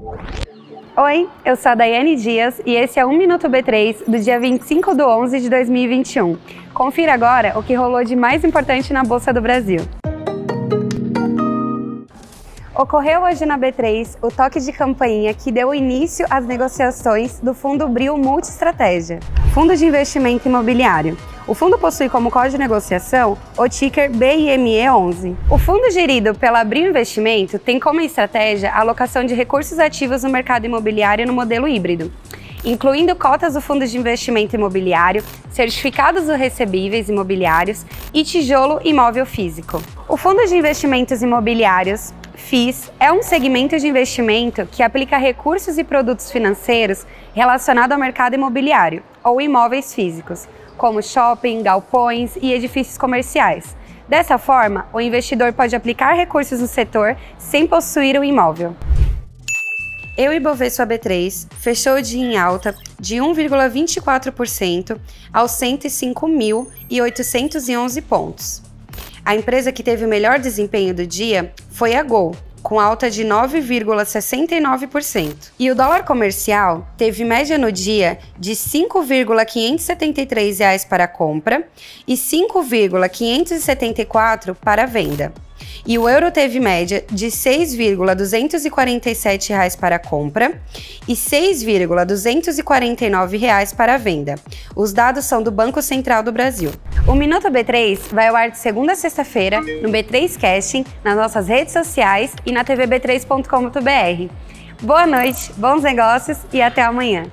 Oi, eu sou a Daiane Dias e esse é o 1 Minuto B3 do dia 25 de 11 de 2021. Confira agora o que rolou de mais importante na Bolsa do Brasil. Ocorreu hoje na B3 o toque de campainha que deu início às negociações do Fundo Bril Multistratégia, fundo de investimento imobiliário. O fundo possui como código de negociação o ticker BIME11. O fundo gerido pela Bril Investimento tem como estratégia a alocação de recursos ativos no mercado imobiliário no modelo híbrido incluindo cotas do Fundo de Investimento Imobiliário, certificados dos recebíveis imobiliários e tijolo imóvel físico. O Fundo de Investimentos Imobiliários FIIs é um segmento de investimento que aplica recursos e produtos financeiros relacionados ao mercado imobiliário ou imóveis físicos, como shopping, galpões e edifícios comerciais. Dessa forma, o investidor pode aplicar recursos no setor sem possuir o imóvel. Eu e Bovespa B3 fechou o dia em alta de 1,24% aos 105.811 pontos. A empresa que teve o melhor desempenho do dia foi a Gol, com alta de 9,69%. E o dólar comercial teve média no dia de R$ 5,573 para compra e 5,574 para venda. E o euro teve média de R$ 6,247 para a compra e R$ 6,249 para a venda. Os dados são do Banco Central do Brasil. O Minuto B3 vai ao ar de segunda a sexta-feira no B3 Casting, nas nossas redes sociais e na tvb3.com.br. Boa noite, bons negócios e até amanhã.